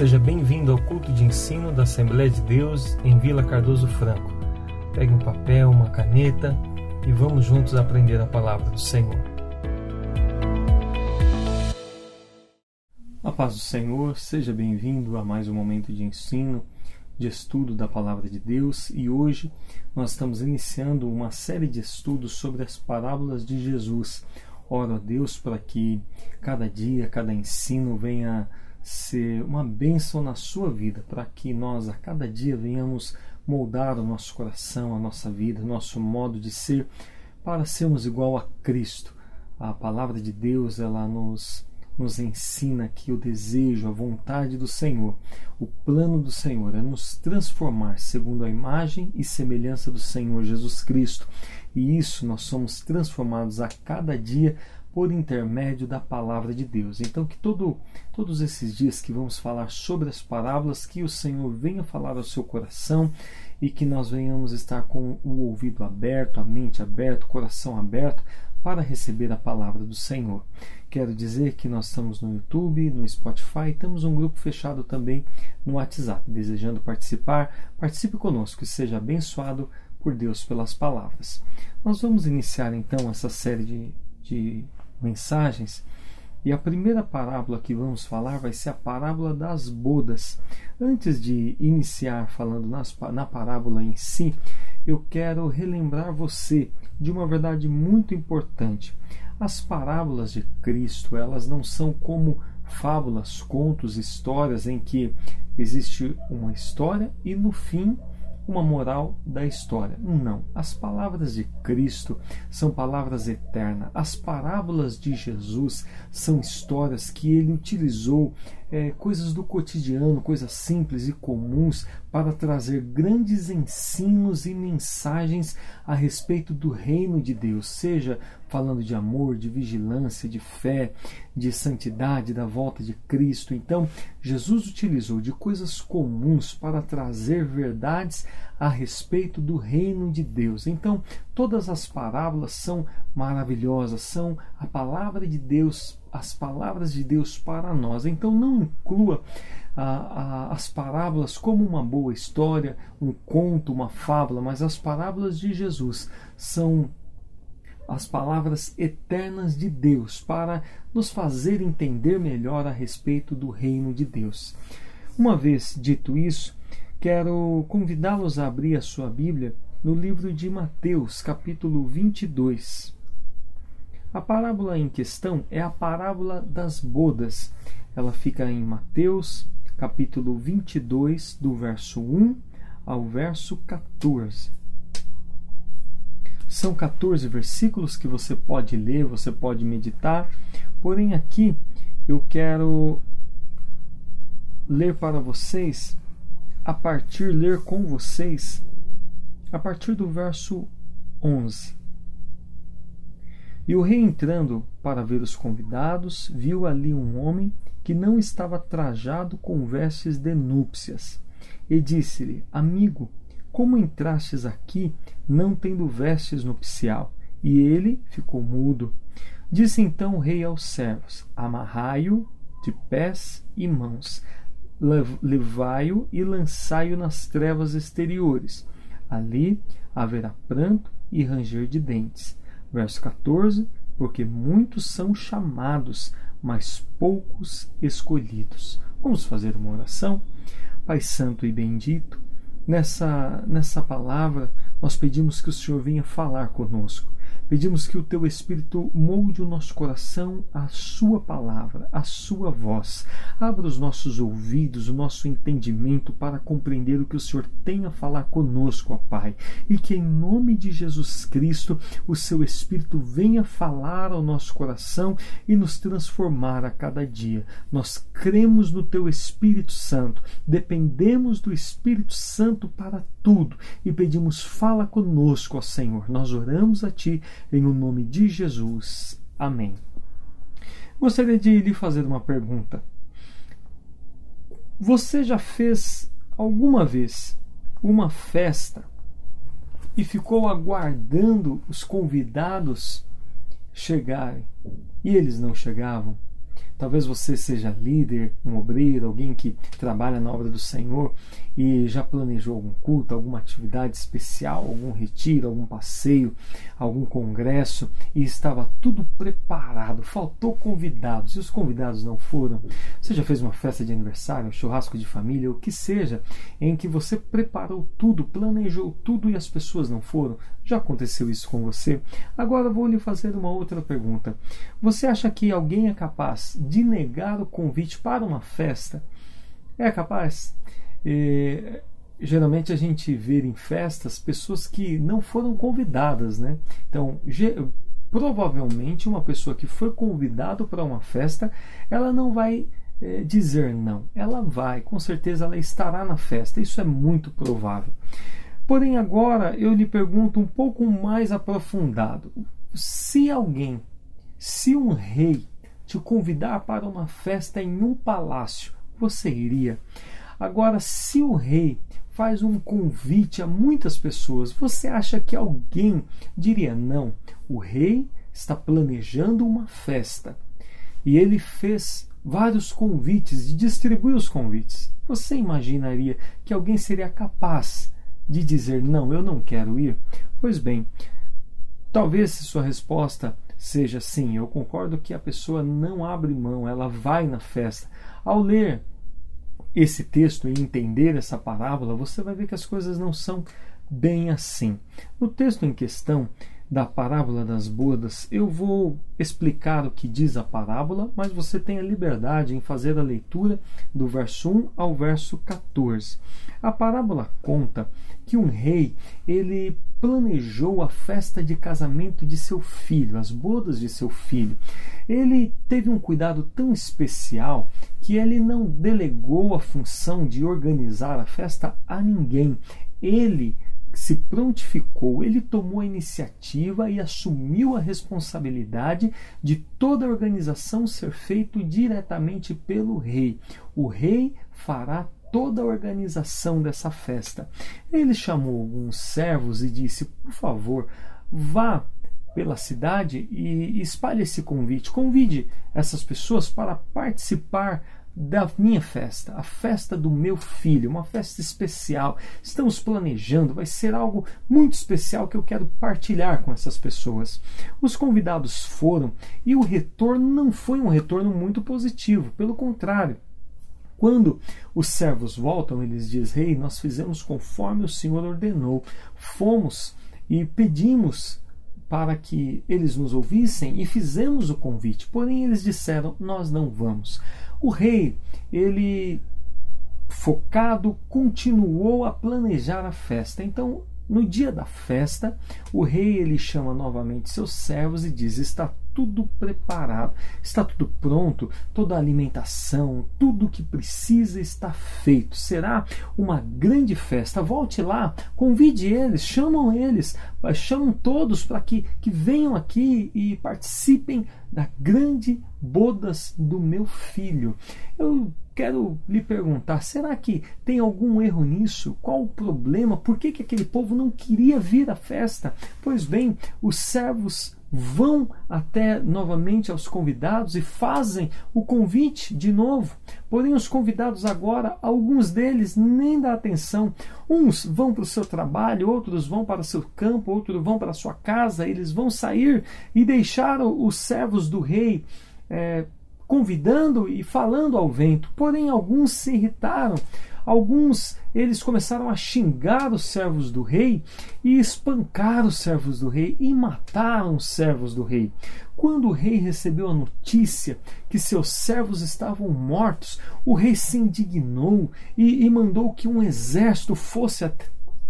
Seja bem-vindo ao culto de ensino da Assembleia de Deus em Vila Cardoso Franco. Pegue um papel, uma caneta e vamos juntos aprender a palavra do Senhor. A paz do Senhor, seja bem-vindo a mais um momento de ensino, de estudo da palavra de Deus e hoje nós estamos iniciando uma série de estudos sobre as parábolas de Jesus. Oro a Deus para que cada dia, cada ensino venha ser uma bênção na sua vida, para que nós a cada dia venhamos moldar o nosso coração, a nossa vida, o nosso modo de ser, para sermos igual a Cristo. A palavra de Deus, ela nos nos ensina que o desejo, a vontade do Senhor, o plano do Senhor é nos transformar segundo a imagem e semelhança do Senhor Jesus Cristo. E isso nós somos transformados a cada dia por intermédio da palavra de Deus. Então, que todo, todos esses dias que vamos falar sobre as parábolas, que o Senhor venha falar ao seu coração e que nós venhamos estar com o ouvido aberto, a mente aberta, o coração aberto para receber a palavra do Senhor. Quero dizer que nós estamos no YouTube, no Spotify, temos um grupo fechado também no WhatsApp. Desejando participar, participe conosco e seja abençoado por Deus pelas palavras. Nós vamos iniciar então essa série de, de mensagens. E a primeira parábola que vamos falar vai ser a parábola das bodas. Antes de iniciar falando nas, na parábola em si, eu quero relembrar você de uma verdade muito importante. As parábolas de Cristo, elas não são como fábulas, contos, histórias em que existe uma história e no fim uma moral da história. Não. As palavras de Cristo são palavras eternas. As parábolas de Jesus são histórias que ele utilizou, é, coisas do cotidiano, coisas simples e comuns, para trazer grandes ensinos e mensagens a respeito do reino de Deus, seja falando de amor, de vigilância, de fé, de santidade, da volta de Cristo. Então, Jesus utilizou de coisas comuns para trazer verdades a respeito do reino de Deus. Então, todas as parábolas são maravilhosas, são a palavra de Deus, as palavras de Deus para nós. Então, não inclua as parábolas como uma boa história, um conto, uma fábula, mas as parábolas de Jesus são as palavras eternas de Deus para nos fazer entender melhor a respeito do reino de Deus. Uma vez dito isso, quero convidá-los a abrir a sua Bíblia no livro de Mateus, capítulo 22. A parábola em questão é a parábola das bodas. Ela fica em Mateus, capítulo 22, do verso 1 ao verso 14. São 14 versículos que você pode ler, você pode meditar, porém aqui eu quero ler para vocês, a partir, ler com vocês, a partir do verso 11. E o rei entrando para ver os convidados, viu ali um homem que não estava trajado com vestes de núpcias, e disse-lhe: Amigo, como entrastes aqui, não tendo vestes nupcial? E ele ficou mudo. Disse então o rei aos servos: Amarrai-o de pés e mãos, levai-o e lançai-o nas trevas exteriores. Ali haverá pranto e ranger de dentes. Verso 14: Porque muitos são chamados, mas poucos escolhidos. Vamos fazer uma oração? Pai Santo e Bendito, Nessa, nessa palavra, nós pedimos que o Senhor venha falar conosco. Pedimos que o teu Espírito molde o nosso coração à sua palavra, à sua voz. Abra os nossos ouvidos, o nosso entendimento para compreender o que o Senhor tem a falar conosco, ó Pai. E que em nome de Jesus Cristo, o seu Espírito venha falar ao nosso coração e nos transformar a cada dia. Nós cremos no teu Espírito Santo, dependemos do Espírito Santo para tudo e pedimos, fala conosco, ó Senhor. Nós oramos a ti em o nome de Jesus. Amém. Gostaria de lhe fazer uma pergunta. Você já fez alguma vez uma festa e ficou aguardando os convidados chegarem e eles não chegavam? Talvez você seja líder, um obreiro, alguém que trabalha na obra do Senhor e já planejou algum culto, alguma atividade especial, algum retiro, algum passeio, algum congresso e estava tudo preparado, faltou convidados e os convidados não foram. Você já fez uma festa de aniversário, um churrasco de família, o que seja, em que você preparou tudo, planejou tudo e as pessoas não foram? Já aconteceu isso com você? Agora vou lhe fazer uma outra pergunta. Você acha que alguém é capaz de negar o convite para uma festa? É capaz? E, geralmente a gente vê em festas pessoas que não foram convidadas, né? Então, provavelmente uma pessoa que foi convidada para uma festa, ela não vai é, dizer não. Ela vai, com certeza ela estará na festa. Isso é muito provável. Porém, agora eu lhe pergunto um pouco mais aprofundado: se alguém, se um rei te convidar para uma festa em um palácio, você iria? Agora, se o rei faz um convite a muitas pessoas, você acha que alguém diria não? O rei está planejando uma festa e ele fez vários convites e distribuiu os convites. Você imaginaria que alguém seria capaz de dizer não, eu não quero ir? Pois bem, talvez se sua resposta seja sim, eu concordo que a pessoa não abre mão, ela vai na festa. Ao ler esse texto e entender essa parábola, você vai ver que as coisas não são bem assim. No texto em questão da parábola das bodas, eu vou explicar o que diz a parábola, mas você tem a liberdade em fazer a leitura do verso 1 ao verso 14. A parábola conta que um rei, ele planejou a festa de casamento de seu filho, as bodas de seu filho. Ele teve um cuidado tão especial que ele não delegou a função de organizar a festa a ninguém. Ele se prontificou, ele tomou a iniciativa e assumiu a responsabilidade de toda a organização ser feito diretamente pelo rei. O rei fará toda a organização dessa festa. Ele chamou alguns servos e disse: Por favor, vá pela cidade e espalhe esse convite. Convide essas pessoas para participar da minha festa, a festa do meu filho, uma festa especial. Estamos planejando, vai ser algo muito especial que eu quero partilhar com essas pessoas. Os convidados foram e o retorno não foi um retorno muito positivo, pelo contrário. Quando os servos voltam, eles dizem: Rei, hey, nós fizemos conforme o Senhor ordenou, fomos e pedimos para que eles nos ouvissem e fizemos o convite. Porém, eles disseram: Nós não vamos. O rei, ele focado, continuou a planejar a festa. Então, no dia da festa, o rei ele chama novamente seus servos e diz: Está tudo preparado, está tudo pronto, toda a alimentação, tudo o que precisa está feito. Será uma grande festa. Volte lá, convide eles, chamam eles, chamam todos para que, que venham aqui e participem da grande bodas do meu filho. Eu quero lhe perguntar: será que tem algum erro nisso? Qual o problema? Por que, que aquele povo não queria vir à festa? Pois bem, os servos vão até novamente aos convidados e fazem o convite de novo. Porém, os convidados agora, alguns deles nem dão atenção. Uns vão para o seu trabalho, outros vão para o seu campo, outros vão para a sua casa. Eles vão sair e deixaram os servos do rei. É, convidando e falando ao vento. Porém, alguns se irritaram Alguns eles começaram a xingar os servos do rei e espancar os servos do rei e mataram os servos do rei. Quando o rei recebeu a notícia que seus servos estavam mortos, o rei se indignou e, e mandou que um exército fosse até,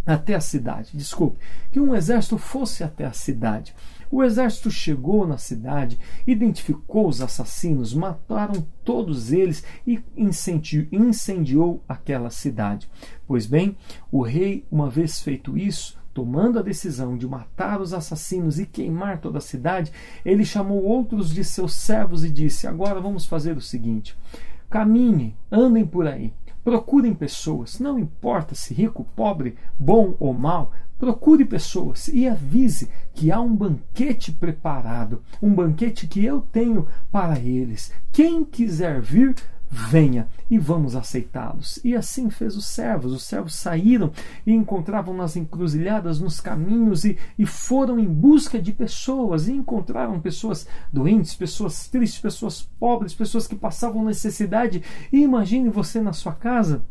até a cidade. Desculpe, que um exército fosse até a cidade. O exército chegou na cidade, identificou os assassinos, mataram todos eles e incendiou, aquela cidade. Pois bem, o rei, uma vez feito isso, tomando a decisão de matar os assassinos e queimar toda a cidade, ele chamou outros de seus servos e disse: Agora vamos fazer o seguinte: caminhe, andem por aí, procurem pessoas, não importa se rico, pobre, bom ou mal, procure pessoas e avise que há um banquete preparado, um banquete que eu tenho para eles. Quem quiser vir, venha e vamos aceitá-los. E assim fez os servos. Os servos saíram e encontravam nas encruzilhadas, nos caminhos e, e foram em busca de pessoas e encontraram pessoas doentes, pessoas tristes, pessoas pobres, pessoas que passavam necessidade. E imagine você na sua casa,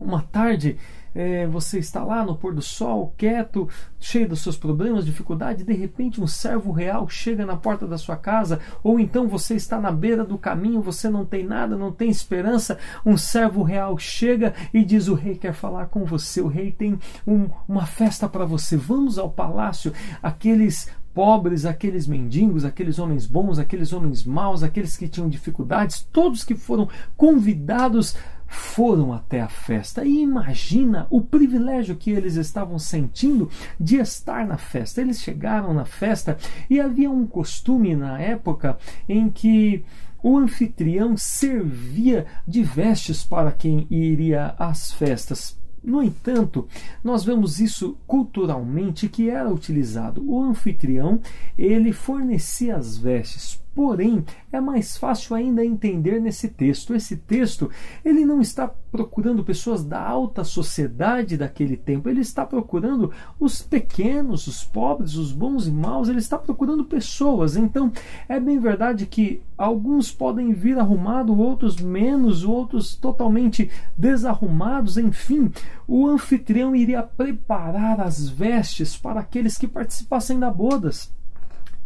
uma tarde é, você está lá no pôr do sol, quieto, cheio dos seus problemas, dificuldades, de repente um servo real chega na porta da sua casa, ou então você está na beira do caminho, você não tem nada, não tem esperança, um servo real chega e diz: O rei quer falar com você, o rei tem um, uma festa para você, vamos ao palácio. Aqueles pobres, aqueles mendigos, aqueles homens bons, aqueles homens maus, aqueles que tinham dificuldades, todos que foram convidados foram até a festa e imagina o privilégio que eles estavam sentindo de estar na festa. Eles chegaram na festa e havia um costume na época em que o anfitrião servia de vestes para quem iria às festas. No entanto, nós vemos isso culturalmente que era utilizado. O anfitrião, ele fornecia as vestes Porém, é mais fácil ainda entender nesse texto. Esse texto, ele não está procurando pessoas da alta sociedade daquele tempo, ele está procurando os pequenos, os pobres, os bons e maus, ele está procurando pessoas. Então, é bem verdade que alguns podem vir arrumados, outros menos, outros totalmente desarrumados, enfim, o anfitrião iria preparar as vestes para aqueles que participassem da bodas.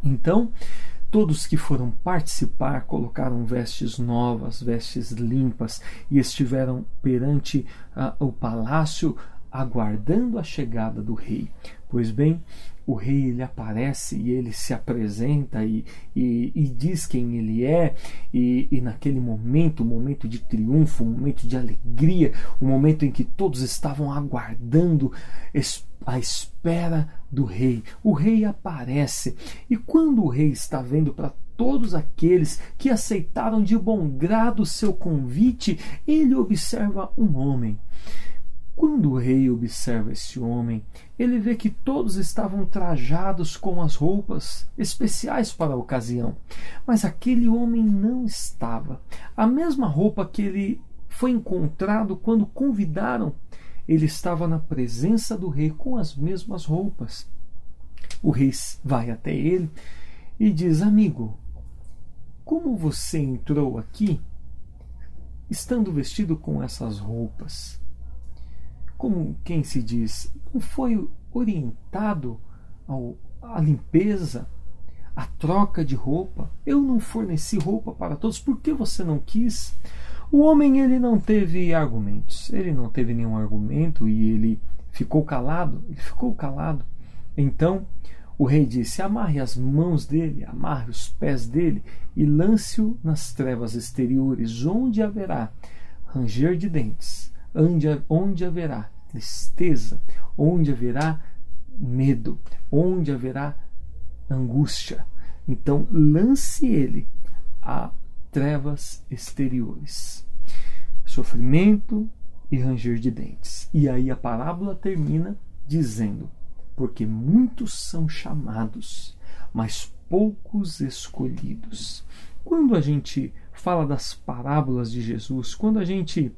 Então, Todos que foram participar colocaram vestes novas, vestes limpas e estiveram perante uh, o palácio aguardando a chegada do rei. Pois bem, o rei ele aparece e ele se apresenta e, e, e diz quem ele é, e, e, naquele momento, um momento de triunfo, um momento de alegria, um momento em que todos estavam aguardando a espera do rei. O rei aparece, e quando o rei está vendo para todos aqueles que aceitaram de bom grado o seu convite, ele observa um homem. Quando o rei observa esse homem, ele vê que todos estavam trajados com as roupas especiais para a ocasião, mas aquele homem não estava. A mesma roupa que ele foi encontrado quando convidaram, ele estava na presença do rei com as mesmas roupas. O rei vai até ele e diz: Amigo, como você entrou aqui estando vestido com essas roupas? como quem se diz, não foi orientado ao, à limpeza, à troca de roupa. Eu não forneci roupa para todos, por que você não quis? O homem ele não teve argumentos, ele não teve nenhum argumento e ele ficou calado, ele ficou calado. Então o rei disse: Amarre as mãos dele, amarre os pés dele e lance-o nas trevas exteriores, onde haverá ranger de dentes onde, onde haverá tristeza, onde haverá medo, onde haverá angústia. Então, lance ele a trevas exteriores, sofrimento e ranger de dentes. E aí a parábola termina dizendo: Porque muitos são chamados, mas poucos escolhidos. Quando a gente fala das parábolas de Jesus, quando a gente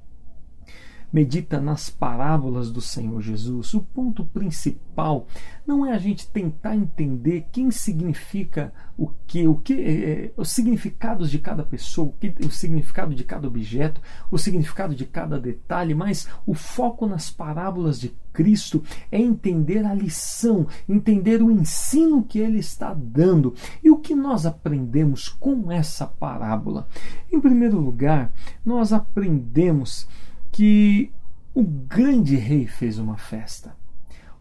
medita nas parábolas do Senhor Jesus, o ponto principal não é a gente tentar entender quem significa o que, o que, é, os significados de cada pessoa, o, que, o significado de cada objeto, o significado de cada detalhe, mas o foco nas parábolas de Cristo é entender a lição, entender o ensino que ele está dando e o que nós aprendemos com essa parábola. Em primeiro lugar, nós aprendemos que o grande rei fez uma festa.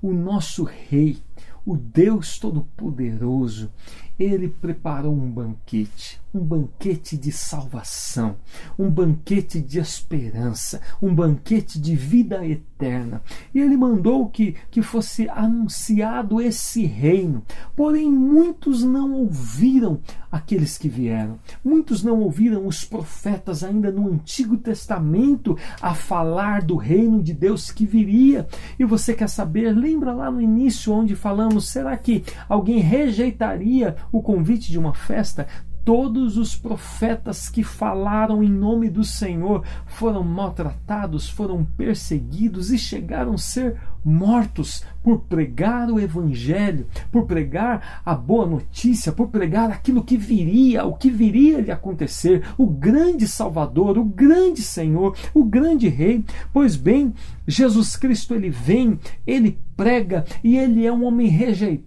O nosso rei, o Deus Todo-Poderoso, ele preparou um banquete. um banquete de salvação, um banquete de esperança, um banquete de vida eterna. E ele mandou que, que fosse anunciado esse reino. Porém, muitos não ouviram aqueles que vieram. Muitos não ouviram os profetas ainda no Antigo Testamento a falar do reino de Deus que viria. E você quer saber? Lembra lá no início onde falamos: será que alguém rejeitaria o convite de uma festa? todos os profetas que falaram em nome do Senhor foram maltratados, foram perseguidos e chegaram a ser mortos por pregar o Evangelho, por pregar a boa notícia, por pregar aquilo que viria, o que viria lhe acontecer, o grande Salvador, o grande Senhor, o grande Rei. Pois bem, Jesus Cristo ele vem, ele prega e ele é um homem rejeitado,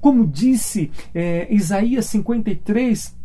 como disse é, Isaías 53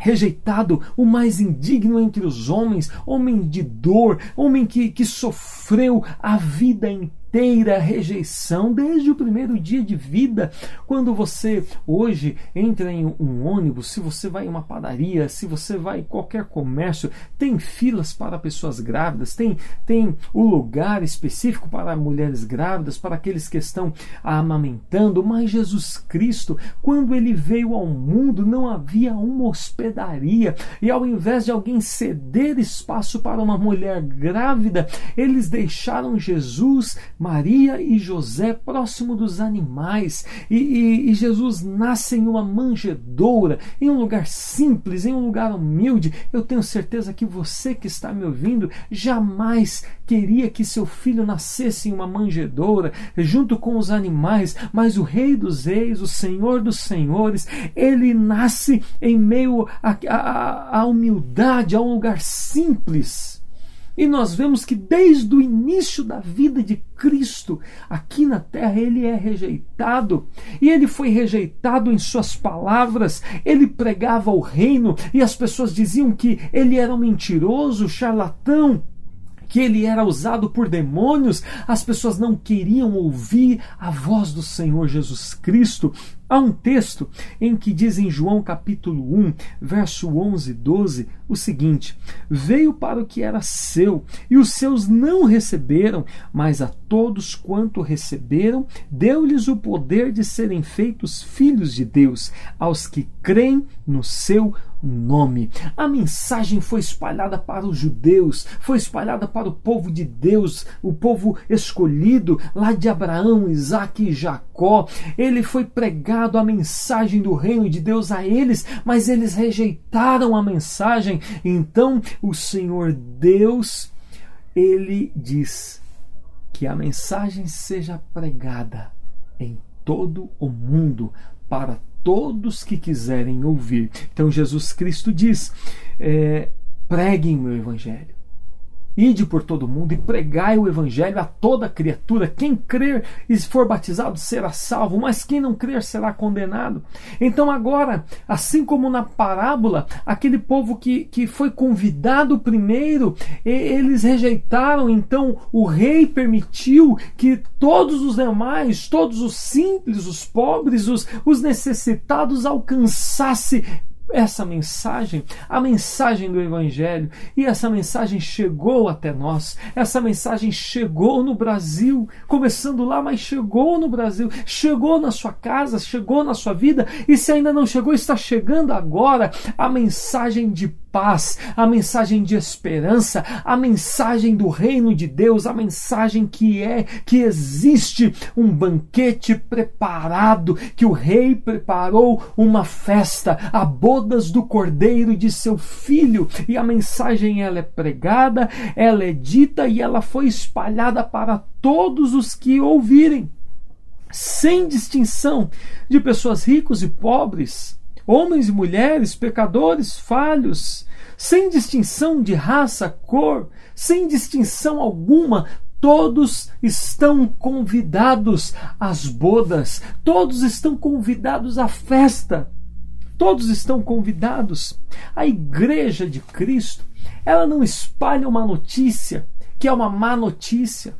rejeitado, o mais indigno entre os homens, homem de dor, homem que, que sofreu a vida inteira inteira rejeição desde o primeiro dia de vida. Quando você hoje entra em um ônibus, se você vai em uma padaria, se você vai em qualquer comércio, tem filas para pessoas grávidas, tem, tem o lugar específico para mulheres grávidas, para aqueles que estão amamentando. Mas Jesus Cristo, quando ele veio ao mundo, não havia uma hospedaria. E ao invés de alguém ceder espaço para uma mulher grávida, eles deixaram Jesus Maria e José próximo dos animais. E, e, e, Jesus nasce em uma manjedoura, em um lugar simples, em um lugar humilde. Eu tenho certeza que você que está me ouvindo jamais queria que seu filho nascesse em uma manjedoura, junto com os animais, mas o Rei dos Reis, o Senhor dos Senhores, ele nasce em meio à humildade, a um lugar simples e nós vemos que desde o início da vida de Cristo, aqui na terra, ele é rejeitado. E ele foi rejeitado em suas palavras. Ele pregava o reino e as pessoas diziam que ele era um mentiroso, charlatão que ele era usado por demônios, as pessoas não queriam ouvir a voz do Senhor Jesus Cristo. Há um texto em que diz em João capítulo 1, verso 11 e 12, o seguinte: Veio para o que era seu, e os seus não receberam, mas a todos quanto receberam, deu-lhes o poder de serem feitos filhos de Deus, aos que creem no seu nome. A mensagem foi espalhada para os judeus, foi espalhada para o povo de Deus, o povo escolhido lá de Abraão, Isaac e Jacó. Ele foi pregado a mensagem do reino de Deus a eles, mas eles rejeitaram a mensagem. Então, o Senhor Deus, ele diz que a mensagem seja pregada em todo o mundo para todos que quiserem ouvir. Então Jesus Cristo diz: é, preguem meu evangelho. Ide por todo mundo e pregai o evangelho a toda criatura. Quem crer e for batizado será salvo, mas quem não crer será condenado. Então, agora, assim como na parábola, aquele povo que, que foi convidado primeiro, eles rejeitaram, então o rei permitiu que todos os demais, todos os simples, os pobres, os, os necessitados alcançassem essa mensagem, a mensagem do Evangelho, e essa mensagem chegou até nós, essa mensagem chegou no Brasil, começando lá, mas chegou no Brasil, chegou na sua casa, chegou na sua vida, e se ainda não chegou, está chegando agora a mensagem de paz, a mensagem de esperança, a mensagem do reino de Deus, a mensagem que é que existe um banquete preparado, que o rei preparou uma festa, a bodas do cordeiro de seu filho, e a mensagem ela é pregada, ela é dita e ela foi espalhada para todos os que ouvirem, sem distinção de pessoas ricos e pobres homens e mulheres, pecadores, falhos, sem distinção de raça, cor, sem distinção alguma, todos estão convidados às bodas, todos estão convidados à festa. Todos estão convidados. A igreja de Cristo, ela não espalha uma notícia que é uma má notícia.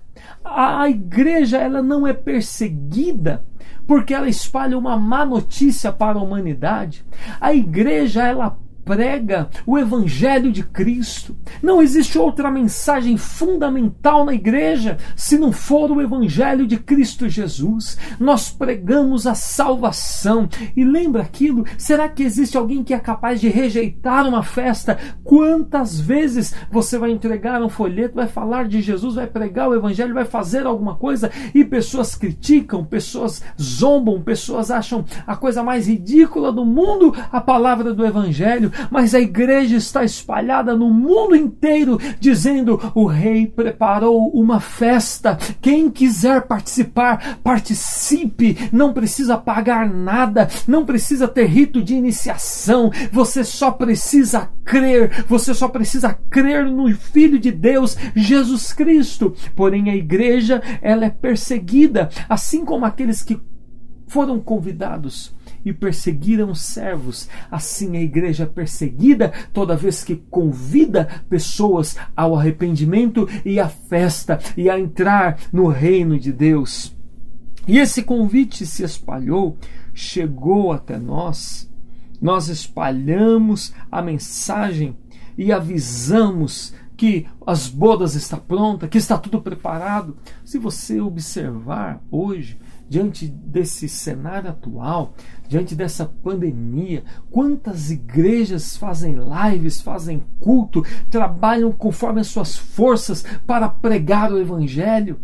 A, igreja ela não é perseguida porque ela espalha uma má notícia para a humanidade. A igreja ela prega o Evangelho de Cristo. Não existe outra mensagem fundamental na igreja se não for o Evangelho de Cristo Jesus. Nós pregamos a salvação. E lembra aquilo? Será que existe alguém que é capaz de rejeitar uma festa? Quantas vezes você vai entregar um folheto, vai falar de Jesus, vai pregar o Evangelho, vai fazer alguma coisa e pessoas criticam, pessoas zombam, pessoas acham a coisa mais ridícula do mundo a palavra do Evangelho, mas a igreja está espalhada no mundo inteiro dizendo: o rei preparou uma festa. Quem quiser participar, participe. Não precisa pagar nada, não precisa ter rito de iniciação. Você só precisa crer, você só precisa crer no Filho de Deus, Jesus Cristo. Porém, a igreja ela é perseguida, assim como aqueles que foram convidados e perseguiram servos. Assim a igreja é perseguida toda vez que convida pessoas ao arrependimento e à festa e a entrar no reino de Deus. E esse convite se espalhou, chegou até nós. Nós espalhamos a mensagem e avisamos que as bodas estão prontas, que está tudo preparado. Se você observar hoje, diante desse cenário atual, diante dessa pandemia, quantas igrejas fazem lives, fazem culto, trabalham conforme as suas forças para pregar o evangelho.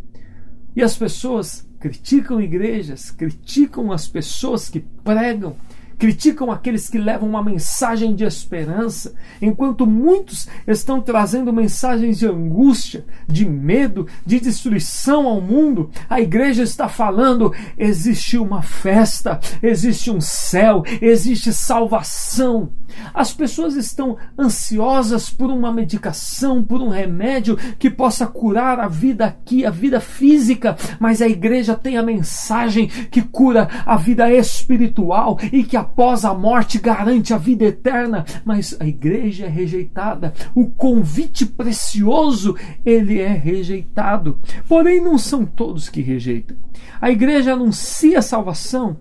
E as pessoas criticam igrejas, criticam as pessoas que pregam, criticam aqueles que levam uma mensagem de esperança, enquanto muitos estão trazendo mensagens de angústia, de medo, de destruição ao mundo. A igreja está falando: existe uma festa, existe um céu, existe salvação. As pessoas estão ansiosas por uma medicação, por um remédio que possa curar a vida aqui, a vida física, mas a igreja tem a mensagem que cura a vida espiritual e que após a morte garante a vida eterna. Mas a igreja é rejeitada. O convite precioso, ele é rejeitado. Porém, não são todos que rejeitam. A igreja anuncia a salvação.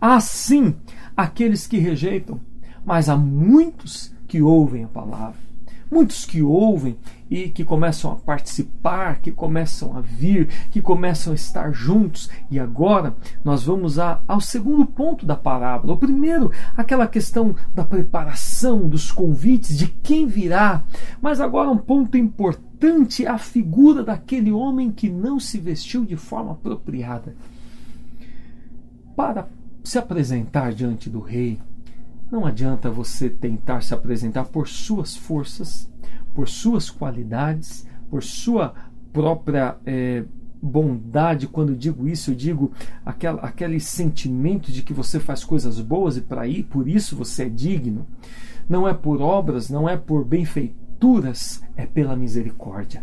Assim, aqueles que rejeitam mas há muitos que ouvem a palavra, muitos que ouvem e que começam a participar, que começam a vir, que começam a estar juntos. E agora nós vamos a, ao segundo ponto da parábola. O primeiro, aquela questão da preparação, dos convites, de quem virá. Mas agora um ponto importante a figura daquele homem que não se vestiu de forma apropriada. Para se apresentar diante do rei, não adianta você tentar se apresentar por suas forças, por suas qualidades, por sua própria é, bondade. Quando digo isso, eu digo aquele sentimento de que você faz coisas boas e para ir, por isso você é digno. Não é por obras, não é por benfeituras, é pela misericórdia.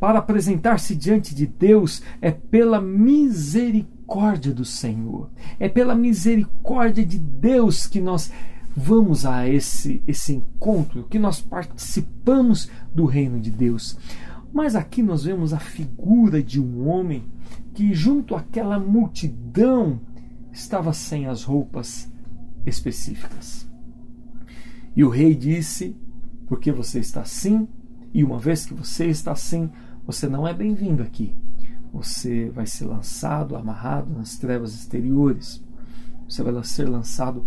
Para apresentar-se diante de Deus é pela misericórdia do Senhor. É pela misericórdia de Deus que nós vamos a esse, esse encontro, que nós participamos do reino de Deus. Mas aqui nós vemos a figura de um homem que, junto àquela multidão, estava sem as roupas específicas. E o rei disse: Porque você está assim, e uma vez que você está assim, você não é bem-vindo aqui. Você vai ser lançado, amarrado nas trevas exteriores. Você vai ser lançado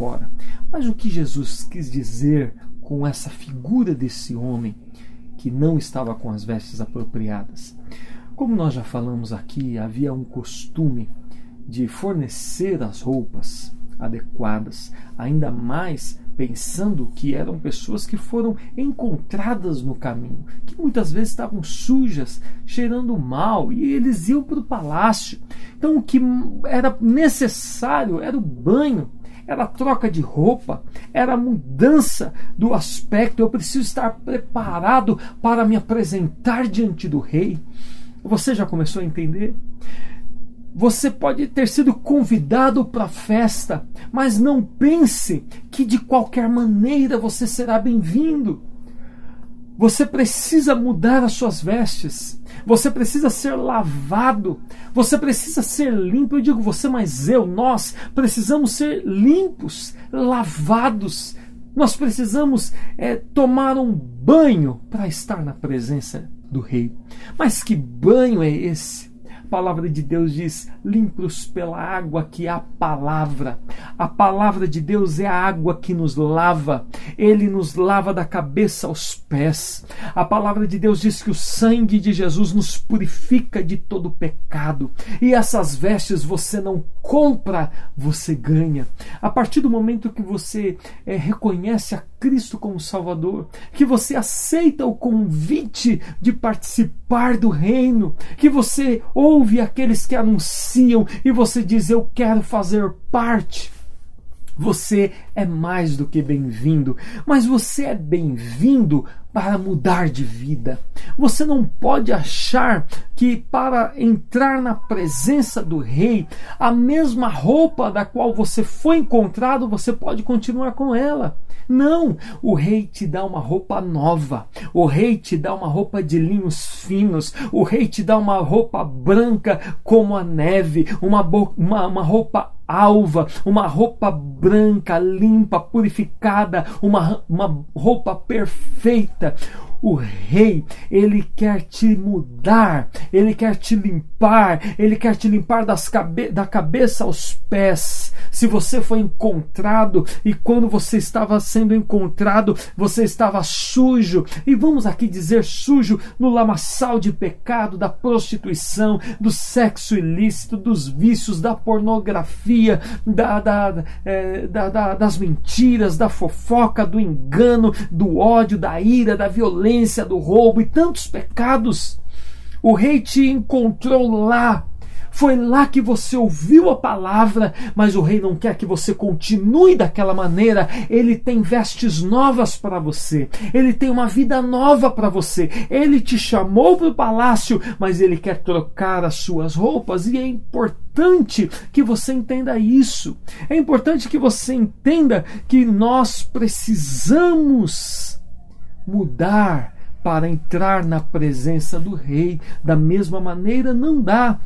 fora. Mas o que Jesus quis dizer com essa figura desse homem que não estava com as vestes apropriadas? Como nós já falamos aqui, havia um costume de fornecer as roupas adequadas, ainda mais pensando que eram pessoas que foram encontradas no caminho, que muitas vezes estavam sujas, cheirando mal, e eles iam para o palácio. Então, o que era necessário era o banho era troca de roupa, era mudança do aspecto. Eu preciso estar preparado para me apresentar diante do rei. Você já começou a entender? Você pode ter sido convidado para a festa, mas não pense que de qualquer maneira você será bem-vindo. Você precisa mudar as suas vestes. Você precisa ser lavado. Você precisa ser limpo. Eu digo você, mas eu, nós precisamos ser limpos, lavados, Nós precisamos é, tomar um banho para estar na presença do Rei. Mas que banho é esse? Palavra de Deus diz: limpos pela água que é a palavra. A palavra de Deus é a água que nos lava. Ele nos lava da cabeça aos pés. A palavra de Deus diz que o sangue de Jesus nos purifica de todo pecado. E essas vestes você não compra, você ganha. A partir do momento que você é, reconhece a Cristo como Salvador, que você aceita o convite de participar do reino, que você ouve aqueles que anunciam e você diz: Eu quero fazer parte. Você é mais do que bem-vindo, mas você é bem-vindo para mudar de vida. Você não pode achar que para entrar na presença do rei, a mesma roupa da qual você foi encontrado, você pode continuar com ela. Não, o rei te dá uma roupa nova, o rei te dá uma roupa de linhos finos, o rei te dá uma roupa branca como a neve, uma, uma, uma roupa alva, uma roupa branca, limpa, purificada, uma, uma roupa perfeita. O rei, ele quer te mudar, ele quer te limpar, ele quer te limpar cabe da cabeça aos pés. Se você foi encontrado e quando você estava sendo encontrado, você estava sujo, e vamos aqui dizer sujo no lamaçal de pecado, da prostituição, do sexo ilícito, dos vícios, da pornografia, da, da, é, da, da das mentiras, da fofoca, do engano, do ódio, da ira, da violência violência, do roubo e tantos pecados. O rei te encontrou lá. Foi lá que você ouviu a palavra, mas o rei não quer que você continue daquela maneira. Ele tem vestes novas para você. Ele tem uma vida nova para você. Ele te chamou para o palácio, mas ele quer trocar as suas roupas e é importante que você entenda isso. É importante que você entenda que nós precisamos mudar para entrar na presença do rei. Da mesma maneira, não dá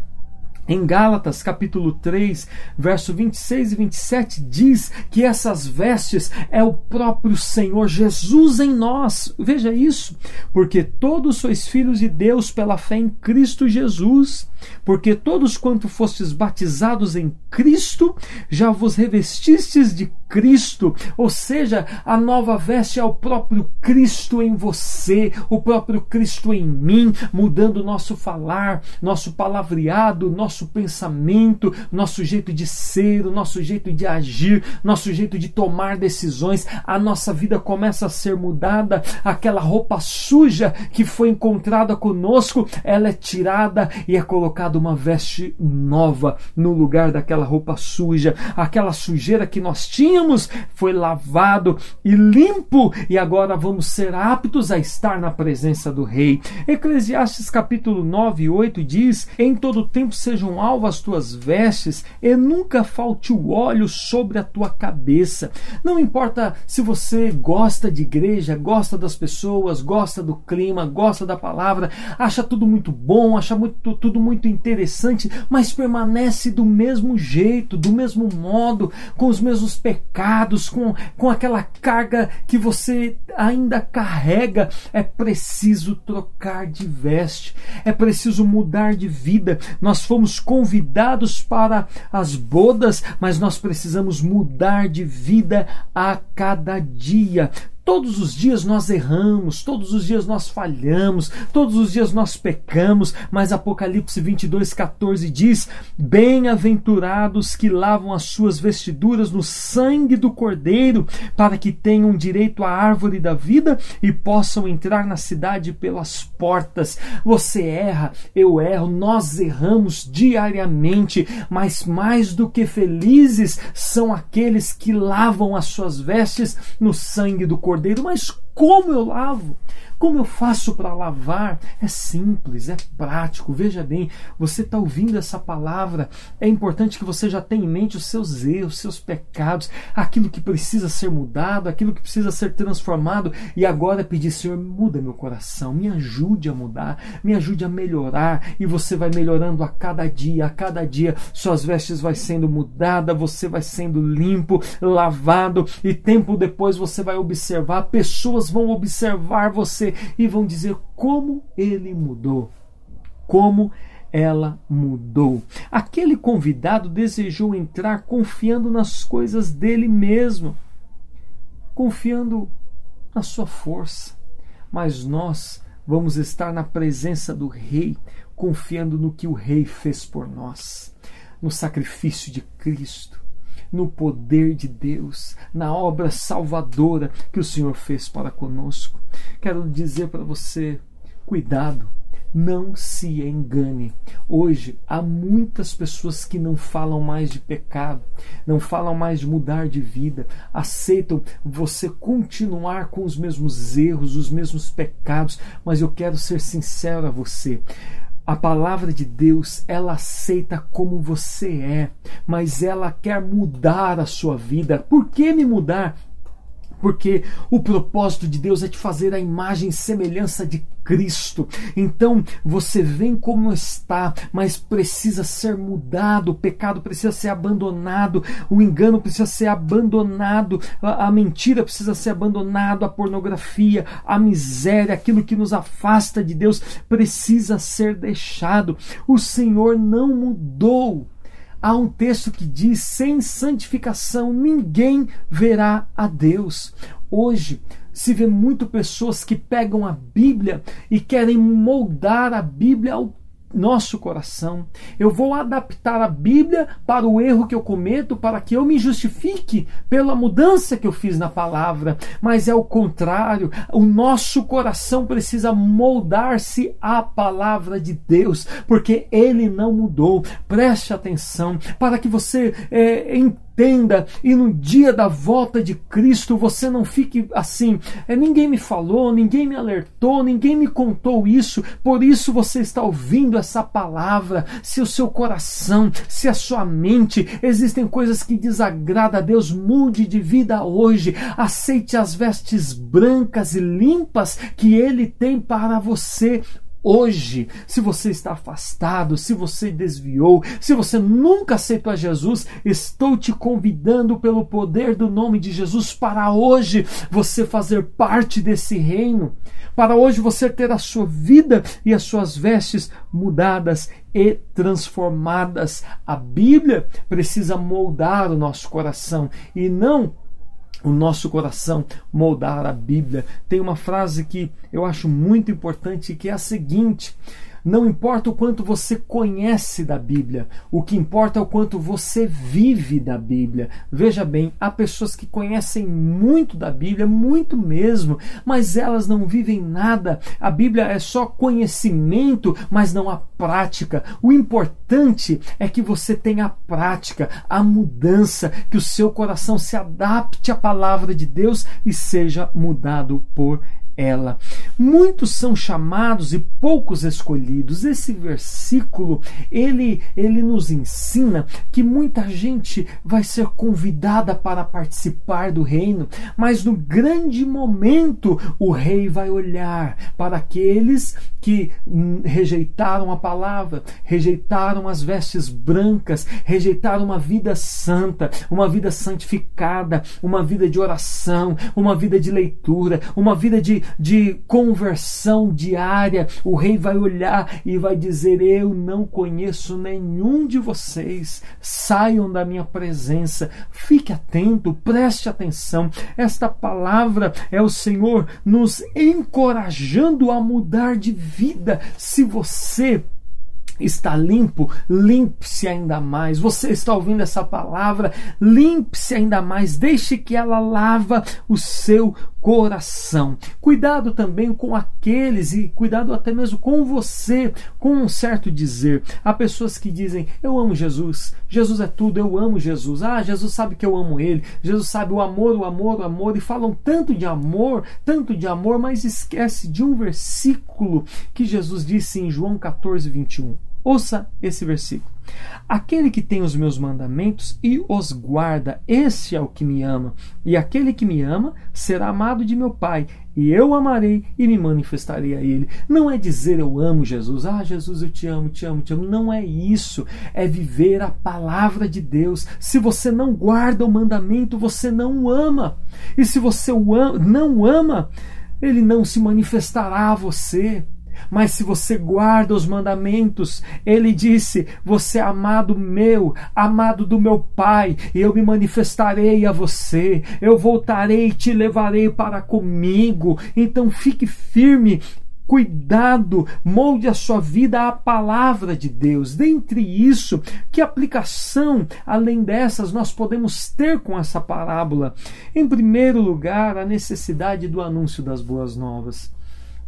em Gálatas, capítulo 3, verso 26 e 27, diz que essas vestes é o próprio Senhor Jesus em nós. Veja isso. Porque todos sois filhos de Deus pela fé em Cristo Jesus. Porque todos quanto fostes batizados em Cristo, já vos revestistes de Cristo, ou seja, a nova veste é o próprio Cristo em você, o próprio Cristo em mim, mudando o nosso falar, nosso palavreado, nosso pensamento, nosso jeito de ser, o nosso jeito de agir, nosso jeito de tomar decisões. A nossa vida começa a ser mudada, aquela roupa suja que foi encontrada conosco, ela é tirada e é colocada uma veste nova no lugar daquela roupa suja, aquela sujeira que nós tínhamos foi lavado e limpo, e agora vamos ser aptos a estar na presença do Rei. Eclesiastes capítulo 9 e 8 diz: Em todo tempo sejam alvas tuas vestes, e nunca falte o óleo sobre a tua cabeça. Não importa se você gosta de igreja, gosta das pessoas, gosta do clima, gosta da palavra, acha tudo muito bom, acha muito, tudo muito interessante, mas permanece do mesmo jeito, do mesmo modo, com os mesmos pecados pecados, com, com aquela carga que você ainda carrega, é preciso trocar de veste, é preciso mudar de vida. Nós fomos convidados para as bodas, mas nós precisamos mudar de vida a cada dia. Todos os dias nós erramos, todos os dias nós falhamos, todos os dias nós pecamos, mas Apocalipse 22, 14 diz: Bem-aventurados que lavam as suas vestiduras no sangue do Cordeiro, para que tenham direito à árvore da vida e possam entrar na cidade pelas portas. Você erra, eu erro, nós erramos diariamente, mas mais do que felizes são aqueles que lavam as suas vestes no sangue do Cordeiro. Mas como eu lavo? Como eu faço para lavar? É simples, é prático. Veja bem, você está ouvindo essa palavra. É importante que você já tenha em mente os seus erros, seus pecados, aquilo que precisa ser mudado, aquilo que precisa ser transformado. E agora pedir, Senhor, muda meu coração, me ajude a mudar, me ajude a melhorar. E você vai melhorando a cada dia, a cada dia, suas vestes vai sendo mudada, você vai sendo limpo, lavado, e tempo depois você vai observar, pessoas vão observar você e vão dizer como ele mudou. Como ela mudou. Aquele convidado desejou entrar confiando nas coisas dele mesmo, confiando na sua força. Mas nós vamos estar na presença do Rei, confiando no que o Rei fez por nós, no sacrifício de Cristo, no poder de Deus, na obra salvadora que o Senhor fez para conosco. Quero dizer para você: cuidado, não se engane. Hoje há muitas pessoas que não falam mais de pecado, não falam mais de mudar de vida, aceitam você continuar com os mesmos erros, os mesmos pecados, mas eu quero ser sincero a você. A palavra de Deus, ela aceita como você é, mas ela quer mudar a sua vida. Por que me mudar? Porque o propósito de Deus é te fazer a imagem e semelhança de Cristo. Então você vem como está, mas precisa ser mudado, o pecado precisa ser abandonado, o engano precisa ser abandonado, a, a mentira precisa ser abandonado, a pornografia, a miséria, aquilo que nos afasta de Deus precisa ser deixado. O Senhor não mudou. Há um texto que diz: sem santificação ninguém verá a Deus. Hoje, se vê muito pessoas que pegam a Bíblia e querem moldar a Bíblia ao nosso coração. Eu vou adaptar a Bíblia para o erro que eu cometo, para que eu me justifique pela mudança que eu fiz na palavra. Mas é o contrário. O nosso coração precisa moldar-se à palavra de Deus, porque ele não mudou. Preste atenção para que você é, entenda e no dia da volta de Cristo você não fique assim, é, ninguém me falou, ninguém me alertou, ninguém me contou isso, por isso você está ouvindo essa palavra. Se o seu coração, se a sua mente existem coisas que desagradam a Deus, mude de vida hoje. Aceite as vestes brancas e limpas que ele tem para você hoje, se você está afastado, se você desviou, se você nunca aceitou a Jesus, estou te convidando pelo poder do nome de Jesus para hoje você fazer parte desse reino, para hoje você ter a sua vida e as suas vestes mudadas e transformadas. A Bíblia precisa moldar o nosso coração e não o nosso coração moldar a Bíblia. Tem uma frase que eu acho muito importante que é a seguinte: não importa o quanto você conhece da Bíblia, o que importa é o quanto você vive da Bíblia. Veja bem, há pessoas que conhecem muito da Bíblia, muito mesmo, mas elas não vivem nada. A Bíblia é só conhecimento, mas não a prática. O importante é que você tenha a prática, a mudança, que o seu coração se adapte à palavra de Deus e seja mudado por ela. Muitos são chamados e poucos escolhidos. Esse versículo, ele ele nos ensina que muita gente vai ser convidada para participar do reino, mas no grande momento o rei vai olhar para aqueles que rejeitaram a palavra, rejeitaram as vestes brancas, rejeitaram uma vida santa, uma vida santificada, uma vida de oração, uma vida de leitura, uma vida de de conversão diária, o rei vai olhar e vai dizer: Eu não conheço nenhum de vocês, saiam da minha presença. Fique atento, preste atenção. Esta palavra é o Senhor nos encorajando a mudar de vida. Se você está limpo, limpe-se ainda mais. Você está ouvindo essa palavra, limpe-se ainda mais. Deixe que ela lava o seu coração. Cuidado também com aqueles e cuidado até mesmo com você, com um certo dizer. Há pessoas que dizem: Eu amo Jesus, Jesus é tudo, eu amo Jesus. Ah, Jesus sabe que eu amo ele, Jesus sabe o amor, o amor, o amor, e falam tanto de amor, tanto de amor, mas esquece de um versículo que Jesus disse em João 14, 21. Ouça esse versículo. Aquele que tem os meus mandamentos e os guarda, esse é o que me ama. E aquele que me ama será amado de meu Pai, e eu amarei e me manifestarei a ele. Não é dizer eu amo Jesus, ah, Jesus, eu te amo, te amo, te amo. Não é isso. É viver a palavra de Deus. Se você não guarda o mandamento, você não o ama. E se você o ama, não ama, ele não se manifestará a você. Mas se você guarda os mandamentos, ele disse: Você é amado meu, amado do meu Pai, e eu me manifestarei a você, eu voltarei e te levarei para comigo. Então fique firme, Cuidado, molde a sua vida à palavra de Deus. Dentre isso, que aplicação, além dessas, nós podemos ter com essa parábola? Em primeiro lugar, a necessidade do anúncio das boas novas.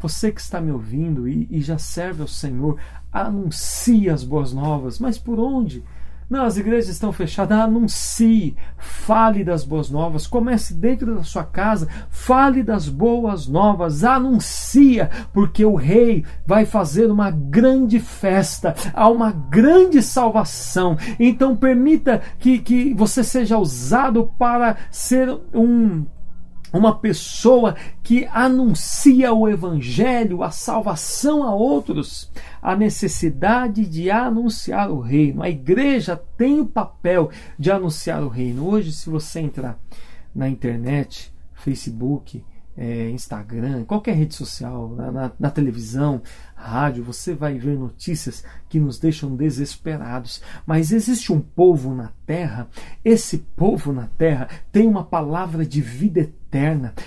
Você que está me ouvindo e, e já serve ao Senhor, anuncie as boas novas. Mas por onde? Não, as igrejas estão fechadas. Anuncie, fale das boas novas. Comece dentro da sua casa, fale das boas novas. Anuncia, porque o rei vai fazer uma grande festa, há uma grande salvação. Então, permita que, que você seja usado para ser um uma pessoa que anuncia o evangelho, a salvação a outros, a necessidade de anunciar o reino. A igreja tem o papel de anunciar o reino. Hoje, se você entrar na internet, Facebook, é, Instagram, qualquer rede social, na, na, na, televisão, rádio, você vai ver notícias que nos deixam desesperados. Mas existe um povo na terra, esse povo na terra tem uma palavra de vida eterna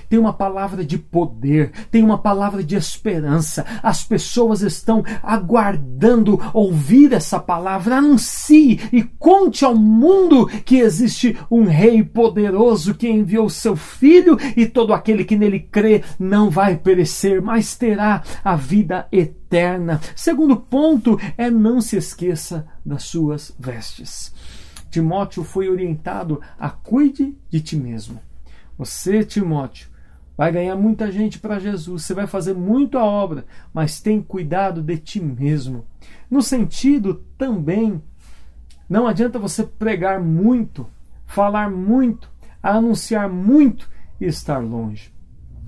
tem uma palavra de poder, tem uma palavra de esperança. As pessoas estão aguardando ouvir essa palavra. Anuncie e conte ao mundo que existe um rei poderoso que enviou seu filho e todo aquele que nele crê não vai perecer, mas terá a vida eterna. Segundo ponto é não se esqueça das suas vestes. Timóteo foi orientado a cuide de ti mesmo. Você, Timóteo, vai ganhar muita gente para Jesus, você vai fazer muita obra, mas tem cuidado de ti mesmo. No sentido também, não adianta você pregar muito, falar muito, anunciar muito e estar longe.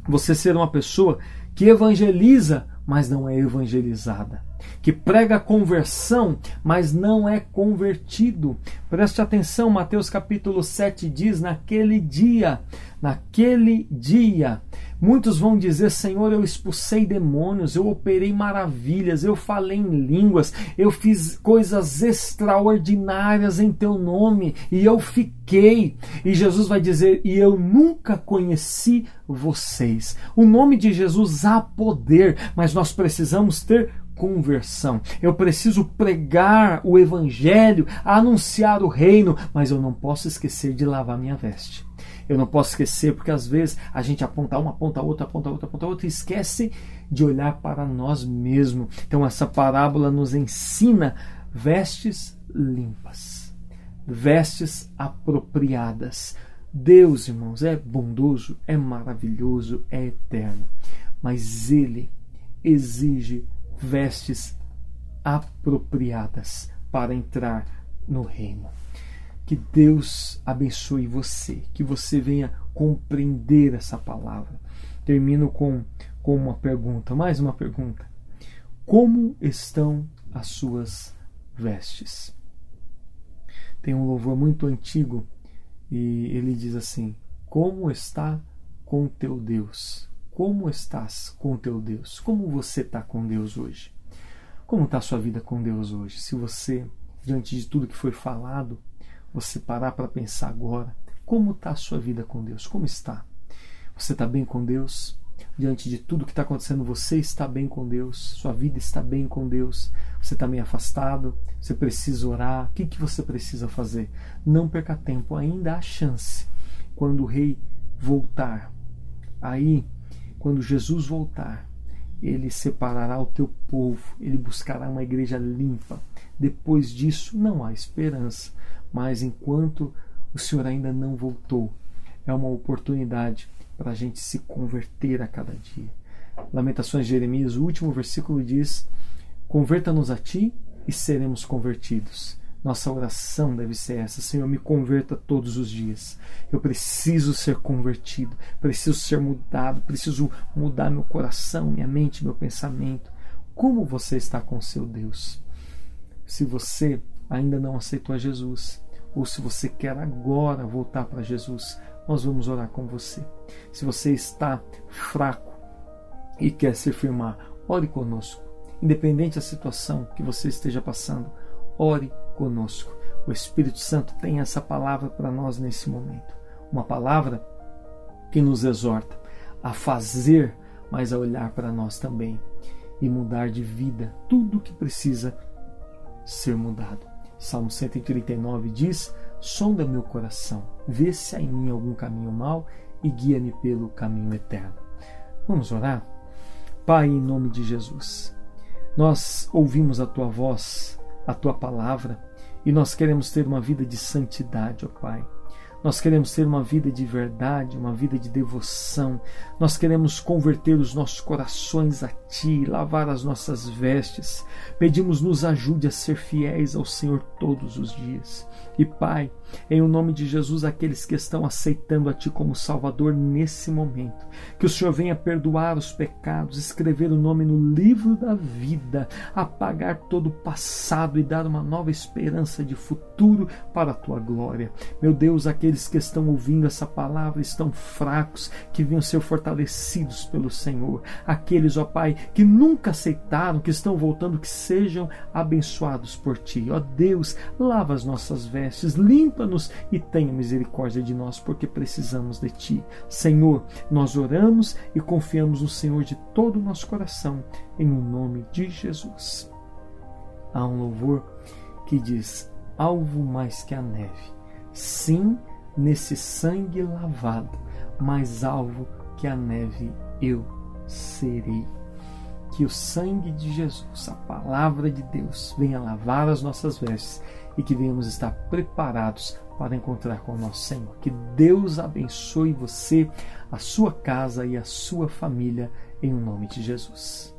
Você ser uma pessoa que evangeliza, mas não é evangelizada que prega conversão, mas não é convertido. Preste atenção, Mateus capítulo 7 diz: naquele dia, naquele dia, muitos vão dizer: Senhor, eu expulsei demônios, eu operei maravilhas, eu falei em línguas, eu fiz coisas extraordinárias em teu nome e eu fiquei. E Jesus vai dizer: E eu nunca conheci vocês. O nome de Jesus há poder, mas nós precisamos ter conversão. Eu preciso pregar o evangelho, anunciar o reino, mas eu não posso esquecer de lavar minha veste. Eu não posso esquecer, porque às vezes a gente aponta uma, aponta outra, aponta outra, aponta outra e esquece de olhar para nós mesmos. Então essa parábola nos ensina vestes limpas, vestes apropriadas. Deus, irmãos, é bondoso, é maravilhoso, é eterno, mas Ele exige vestes apropriadas para entrar no reino. Que Deus abençoe você, que você venha compreender essa palavra. Termino com, com uma pergunta, mais uma pergunta. Como estão as suas vestes? Tem um louvor muito antigo e ele diz assim: Como está com teu Deus? Como estás com teu Deus? Como você está com Deus hoje? Como está a sua vida com Deus hoje? Se você, diante de tudo que foi falado, você parar para pensar agora, como está a sua vida com Deus? Como está? Você está bem com Deus? Diante de tudo que está acontecendo, você está bem com Deus? Sua vida está bem com Deus? Você está meio afastado? Você precisa orar? O que, que você precisa fazer? Não perca tempo, ainda há chance. Quando o rei voltar, Aí, quando Jesus voltar, ele separará o teu povo, ele buscará uma igreja limpa. Depois disso, não há esperança. Mas enquanto o Senhor ainda não voltou, é uma oportunidade para a gente se converter a cada dia. Lamentações de Jeremias, o último versículo diz: Converta-nos a ti e seremos convertidos. Nossa oração deve ser essa: Senhor, me converta todos os dias. Eu preciso ser convertido, preciso ser mudado, preciso mudar meu coração, minha mente, meu pensamento. Como você está com seu Deus? Se você ainda não aceitou a Jesus, ou se você quer agora voltar para Jesus, nós vamos orar com você. Se você está fraco e quer se firmar, ore conosco. Independente da situação que você esteja passando, ore conosco. O Espírito Santo tem essa palavra para nós nesse momento. Uma palavra que nos exorta a fazer, mas a olhar para nós também e mudar de vida tudo o que precisa ser mudado. Salmo 139 diz: Sonda meu coração, vê se há em mim algum caminho mau e guia-me pelo caminho eterno. Vamos orar? Pai, em nome de Jesus, nós ouvimos a tua voz, a tua palavra e nós queremos ter uma vida de santidade, ó Pai. Nós queremos ter uma vida de verdade, uma vida de devoção. Nós queremos converter os nossos corações a Ti, lavar as nossas vestes. Pedimos, nos ajude a ser fiéis ao Senhor todos os dias. E Pai, em o nome de Jesus, aqueles que estão aceitando a Ti como Salvador nesse momento, que o Senhor venha perdoar os pecados, escrever o nome no livro da vida, apagar todo o passado e dar uma nova esperança de futuro para a Tua glória. Meu Deus, aqueles que estão ouvindo essa palavra estão fracos, que venham ser fortalecidos pelo Senhor. Aqueles, ó Pai, que nunca aceitaram, que estão voltando, que sejam abençoados por Ti. Ó Deus, lava as nossas vestes vestes, limpa-nos e tenha misericórdia de nós, porque precisamos de Ti. Senhor, nós oramos e confiamos no Senhor de todo o nosso coração, em o nome de Jesus. Há um louvor que diz: Alvo mais que a neve, sim, nesse sangue lavado, mais alvo que a neve eu serei que o sangue de Jesus, a palavra de Deus, venha lavar as nossas vestes e que venhamos estar preparados para encontrar com o nosso Senhor. Que Deus abençoe você, a sua casa e a sua família, em nome de Jesus.